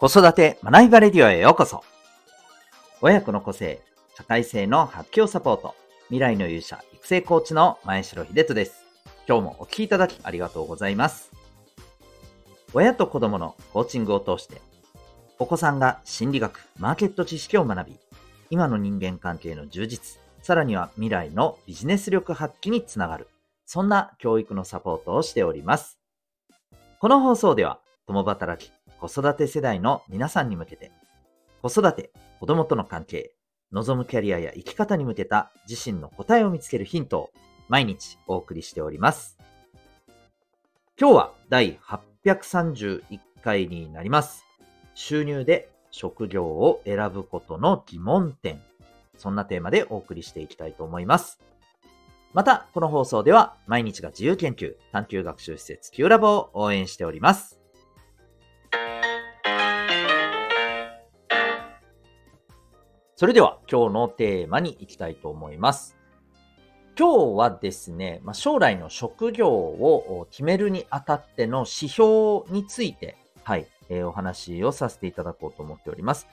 子育て学びバレディオへようこそ。親子の個性、社会性の発揮をサポート、未来の勇者、育成コーチの前城秀人です。今日もお聴きいただきありがとうございます。親と子供のコーチングを通して、お子さんが心理学、マーケット知識を学び、今の人間関係の充実、さらには未来のビジネス力発揮につながる、そんな教育のサポートをしております。この放送では、共働き、子育て世代の皆さんに向けて、子育て、子供との関係、望むキャリアや生き方に向けた自身の答えを見つけるヒントを毎日お送りしております。今日は第831回になります。収入で職業を選ぶことの疑問点。そんなテーマでお送りしていきたいと思います。また、この放送では毎日が自由研究、探究学習施設 Q ラボを応援しております。それでは今日のテーマに行きたいと思います。今日はですね、ま、将来の職業を決めるにあたっての指標について、はい、え、お話をさせていただこうと思っております。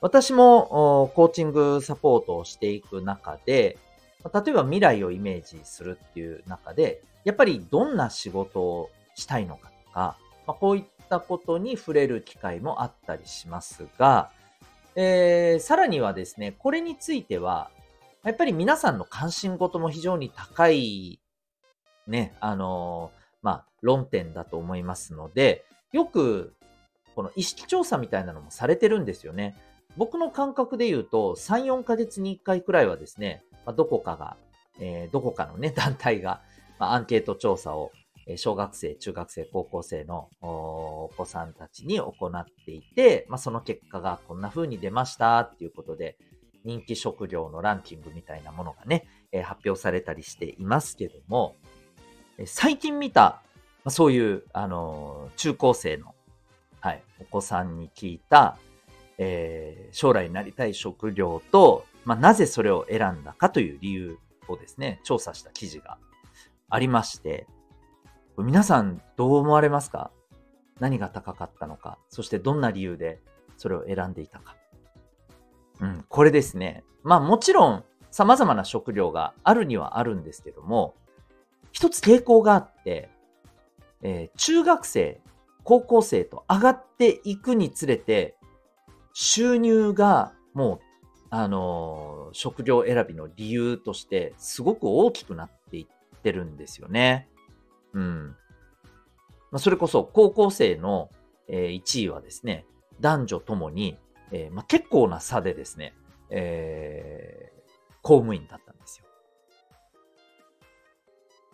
私もコーチングサポートをしていく中で、例えば未来をイメージするっていう中で、やっぱりどんな仕事をしたいのかとか、まあ、こういったことに触れる機会もあったりしますが、えー、さらにはですね、これについては、やっぱり皆さんの関心事も非常に高い、ね、あのー、まあ、論点だと思いますので、よく、この意識調査みたいなのもされてるんですよね。僕の感覚で言うと、3、4ヶ月に1回くらいはですね、まあ、どこかが、えー、どこかのね、団体が、まあ、アンケート調査を小学生、中学生、高校生のお子さんたちに行っていて、まあ、その結果がこんな風に出ましたっていうことで、人気職業のランキングみたいなものがね、え発表されたりしていますけども、最近見た、まあ、そういう、あの中高生の、はい、お子さんに聞いた、えー、将来になりたい職業と、まあ、なぜそれを選んだかという理由をですね、調査した記事がありまして、皆さんどう思われますか？何が高かったのか、そしてどんな理由でそれを選んでいたか？うん、これですね。まあもちろん様々な食料があるにはあるんですけども、一つ傾向があって、えー、中学生、高校生と上がっていくにつれて、収入がもう、あのー、食料選びの理由としてすごく大きくなっていってるんですよね。うん。まあ、それこそ高校生の、えー、1位はですね、男女ともに、えー、まあ、結構な差でですね、えー、公務員だったんですよ。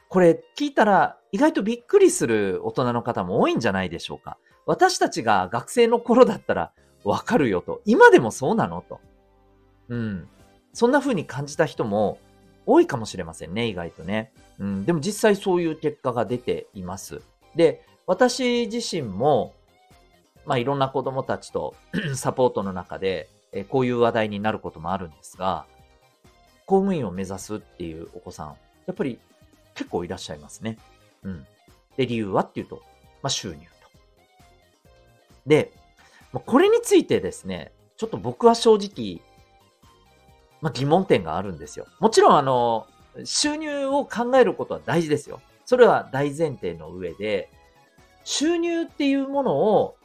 これ聞いたら意外とびっくりする大人の方も多いんじゃないでしょうか。私たちが学生の頃だったらわかるよと。今でもそうなのと。うん。そんな風に感じた人も多いかもしれませんね、意外とね。うん、でも実際そういう結果が出ています。で、私自身も、まあいろんな子供たちと サポートの中で、えこういう話題になることもあるんですが、公務員を目指すっていうお子さん、やっぱり結構いらっしゃいますね。うん。で、理由はっていうと、まあ収入と。で、これについてですね、ちょっと僕は正直、まあ、疑問点があるんですよ。もちろん、あの、収入を考えることは大事ですよ。それは大前提の上で、収入っていうものを、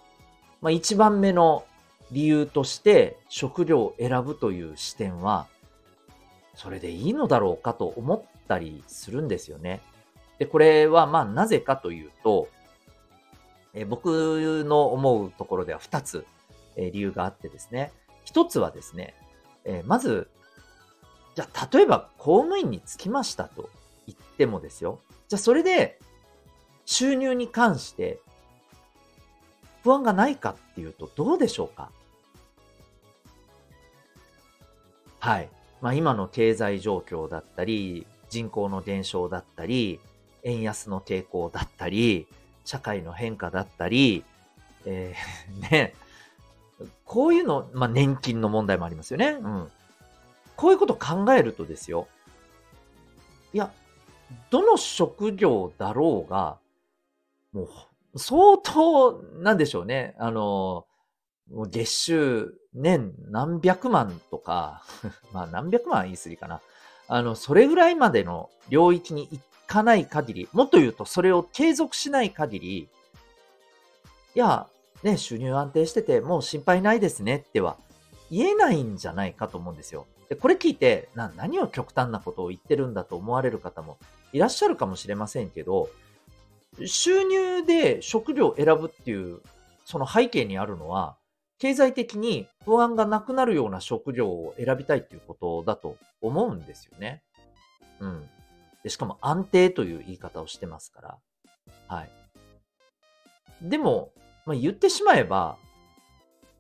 まあ、一番目の理由として食料を選ぶという視点は、それでいいのだろうかと思ったりするんですよね。で、これはまあなぜかというと、え僕の思うところでは2つ、え理由があってですね。1つはですね、えまずじゃあ、例えば公務員につきましたと言ってもですよ。じゃあ、それで収入に関して不安がないかっていうとどうでしょうか？はい。まあ、今の経済状況だったり、人口の減少だったり、円安の傾向だったり、社会の変化だったり、えー、ね、こういうの、まあ、年金の問題もありますよね。うん。こういうこと考えるとですよ。いや、どの職業だろうが、もう、相当、なんでしょうね。あの、もう月収年何百万とか まあ何百万言い過ぎかな。あの、それぐらいまでの領域に行かない限り、もっと言うとそれを継続しない限り、いや、ね、収入安定しててもう心配ないですねっては言えないんじゃないかと思うんですよ。で、これ聞いて、な、何を極端なことを言ってるんだと思われる方もいらっしゃるかもしれませんけど、収入で職業を選ぶっていう、その背景にあるのは、経済的に不安がなくなるような職業を選びたいっていうことだと思うんですよね。うん。でしかも安定という言い方をしてますから。はい。でも、まあ、言ってしまえば、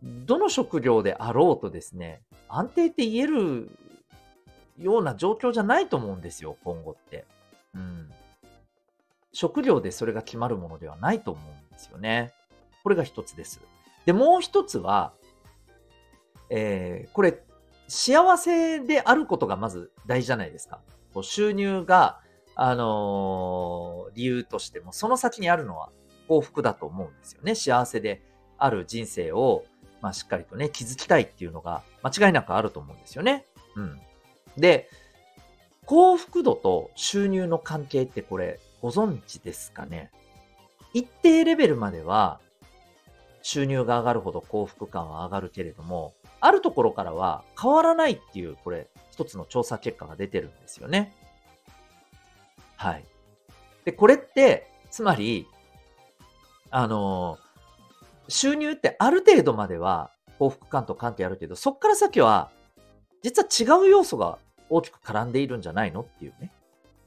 どの職業であろうとですね、安定って言えるような状況じゃないと思うんですよ、今後って。うん。職業でそれが決まるものではないと思うんですよね。これが一つです。で、もう一つは、えー、これ、幸せであることがまず大事じゃないですか。こう収入が、あのー、理由としても、その先にあるのは幸福だと思うんですよね。幸せである人生を、まあ、しっかりとね、築きたいっていうのが間違いなくあると思うんですよね。うん。で、幸福度と収入の関係ってこれ、ご存知ですかね？一定レベルまでは収入が上がるほど幸福感は上がるけれども、あるところからは変わらないっていう、これ、一つの調査結果が出てるんですよね。はい。で、これって、つまり、あの、収入ってある程度までは幸福感と関係あるけど、そっから先は、実は違う要素が大きく絡んでいるんじゃないのっていうね。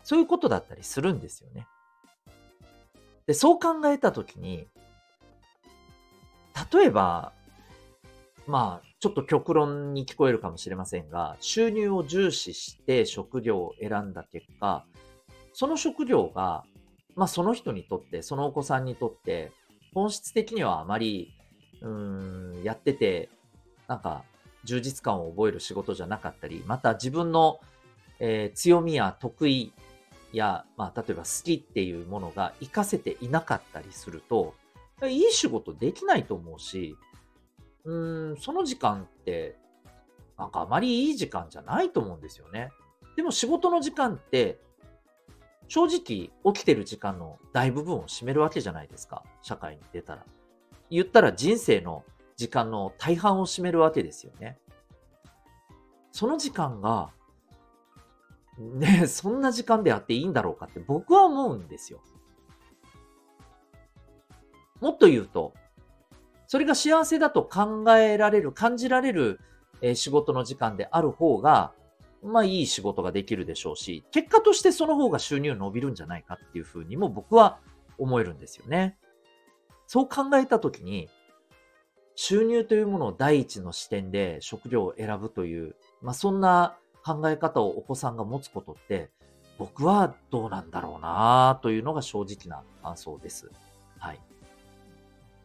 そういうことだったりするんですよね。で、そう考えたときに、例えば、まあ、ちょっと極論に聞こえるかもしれませんが、収入を重視して職業を選んだ結果、その職業が、まあその人にとって、そのお子さんにとって、本質的にはあまり、うん、やってて、なんか、充実感を覚える仕事じゃなかったり、また自分の、えー、強みや得意や、まあ、例えば好きっていうものが活かせていなかったりすると、いい仕事できないと思うし、うん、その時間って、なんかあまりいい時間じゃないと思うんですよね。でも仕事の時間って、正直起きてる時間の大部分を占めるわけじゃないですか。社会に出たら。言ったら人生の時間の大半を占めるわけですよね。その時間がね、そんな時間であっていいんだろうかって僕は思うんですよ。もっと言うと、それが幸せだと考えられる、感じられる、仕事の時間である方が、まあいい仕事ができるでしょうし、結果としてその方が収入伸びるんじゃないかっていうふうにも僕は思えるんですよね。そう考えたときに、収入というものを第一の視点で職業を選ぶという、まあそんな考え方をお子さんが持つことって、僕はどうなんだろうなというのが正直な感想です。はい。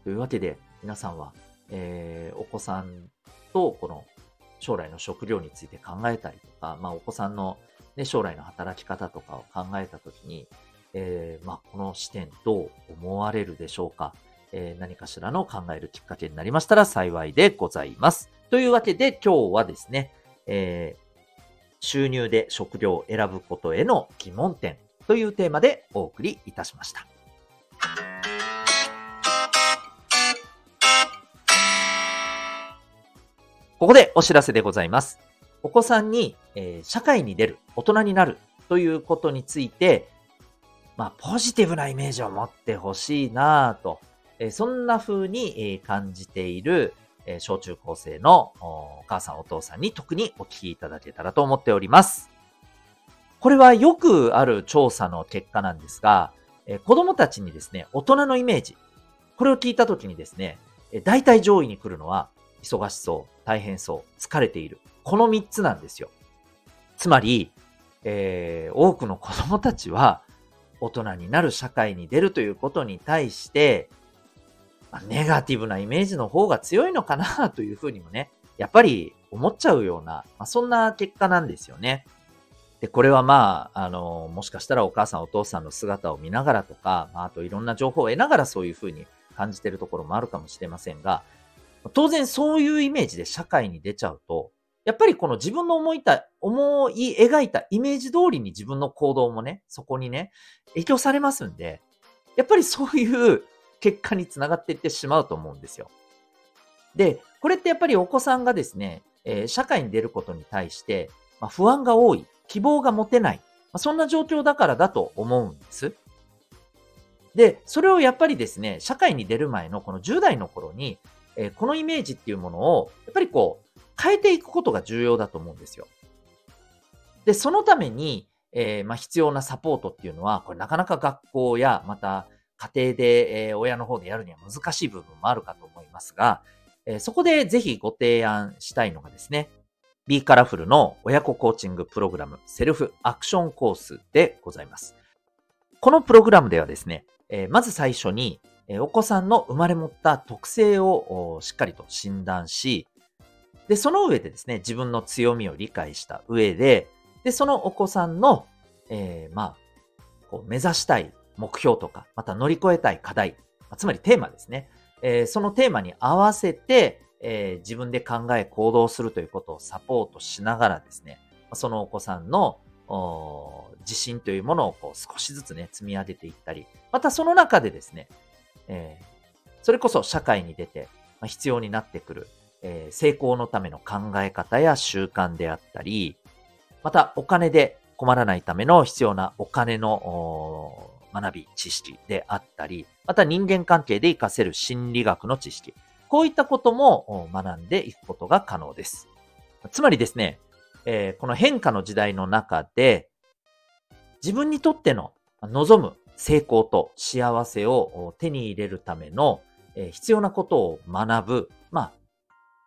というわけで、皆さんは、えー、お子さんとこの将来の食料について考えたりとか、まあ、お子さんの、ね、将来の働き方とかを考えたときに、えー、まあ、この視点どう思われるでしょうか、えー、何かしらの考えるきっかけになりましたら幸いでございます。というわけで今日はですね、え収入で食料を選ぶことへの疑問点というテーマでお送りいたしました。ここでお知らせでございます。お子さんに、えー、社会に出る、大人になるということについて、まあ、ポジティブなイメージを持ってほしいなぁと、えー、そんな風に、え、感じている、え、小中高生のお母さんお父さんに特にお聞きいただけたらと思っております。これはよくある調査の結果なんですが、え、子供たちにですね、大人のイメージ、これを聞いたときにですね、えー、大体上位に来るのは、忙しそう、大変そう、疲れている。この3つなんですよ。つまり、えー、多くの子供たちは、大人になる社会に出るということに対して、まあ、ネガティブなイメージの方が強いのかなというふうにもね、やっぱり思っちゃうような、まあ、そんな結果なんですよね。で、これはまあ、あの、もしかしたらお母さんお父さんの姿を見ながらとか、まあ、あといろんな情報を得ながらそういうふうに感じてるところもあるかもしれませんが、当然そういうイメージで社会に出ちゃうと、やっぱりこの自分の思いた、思い描いたイメージ通りに自分の行動もね、そこにね、影響されますんで、やっぱりそういう結果につながっていってしまうと思うんですよ。で、これってやっぱりお子さんがですね、えー、社会に出ることに対して、まあ、不安が多い、希望が持てない、まあ、そんな状況だからだと思うんです。で、それをやっぱりですね、社会に出る前のこの10代の頃に、えー、このイメージっていうものを、やっぱりこう、変えていくことが重要だと思うんですよ。で、そのために、えー、まあ、必要なサポートっていうのは、これなかなか学校や、また家庭で、えー、親の方でやるには難しい部分もあるかと思いますが、えー、そこでぜひご提案したいのがですね、B カラフルの親子コーチングプログラムセルフアクションコースでございます。このプログラムではですね、えまず最初に、お子さんの生まれ持った特性をしっかりと診断し、で、その上でですね、自分の強みを理解した上で、で、そのお子さんの、えー、まあ、こう目指したい目標とか、また乗り越えたい課題、つまりテーマですね。えー、そのテーマに合わせて、えー、自分で考え行動するということをサポートしながらですね、そのお子さんの自信というものをこう少しずつね、積み上げていったり、またその中でですね、えー、それこそ社会に出て、まあ、必要になってくる、えー、成功のための考え方や習慣であったり、またお金で困らないための必要なお金の学び、知識であったり、また人間関係で活かせる心理学の知識、こういったことも学んでいくことが可能です。つまりですね、えー、この変化の時代の中で、自分にとっての望む成功と幸せを手に入れるための必要なことを学ぶ、まあ、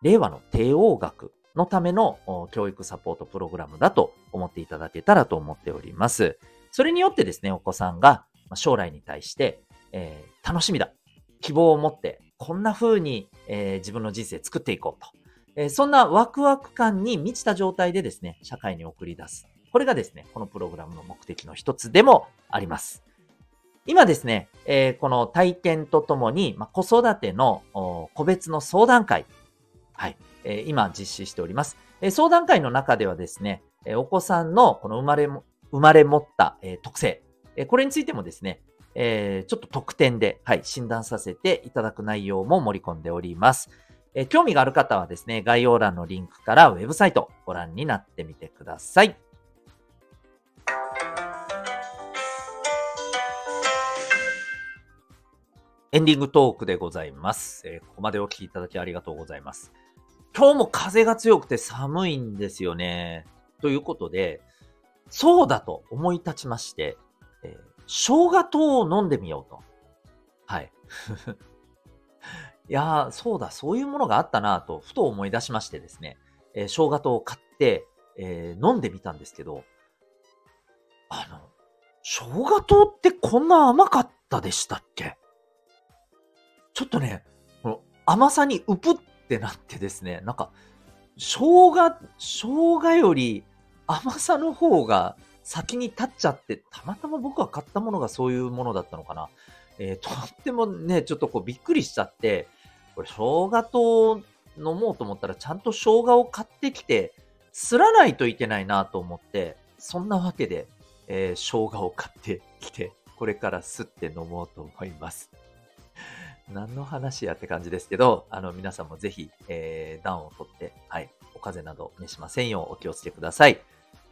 令和の帝王学のための教育サポートプログラムだと思っていただけたらと思っております。それによってですね、お子さんが将来に対して、えー、楽しみだ、希望を持って、こんな風に、えー、自分の人生作っていこうと。えー、そんなワクワク感に満ちた状態でですね、社会に送り出す。これがですね、このプログラムの目的の一つでもあります。今ですね、えー、この体験とともに、まあ、子育ての個別の相談会、はい、えー、今実施しております。えー、相談会の中ではですね、えお子さんのこの生まれも、生まれ持った、え特性、えこれについてもですね、えちょっと特典で、はい、診断させていただく内容も盛り込んでおります。え興味がある方はですね、概要欄のリンクからウェブサイトご覧になってみてください。エンディングトークでございます。えー、ここまでお聴きいただきありがとうございます。今日も風が強くて寒いんですよね。ということで、そうだと思い立ちまして、えー、生姜糖を飲んでみようと。はい。いやー、そうだ、そういうものがあったなと、ふと思い出しましてですね、えー、生姜糖を買って、えー、飲んでみたんですけど、あの、生姜糖ってこんな甘かったでしたっけ？ちょっとね、この甘さにうぷってなってですね、なんか、生姜、生姜より甘さの方が先に立っちゃって、たまたま僕が買ったものがそういうものだったのかな。えー、とってもね、ちょっとこうびっくりしちゃって、これ生姜と飲もうと思ったらちゃんと生姜を買ってきて、すらないといけないなと思って、そんなわけで、えー、生姜を買ってきて、これからすって飲もうと思います。何の話やって感じですけど、あの、皆さんもぜひ、えー、暖をとって、はい、お風邪など召しませんようお気をつけください。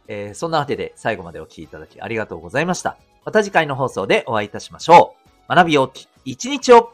えー、そんなわけで最後までお聴きいただきありがとうございました。また次回の放送でお会いいたしましょう。学びよき一日を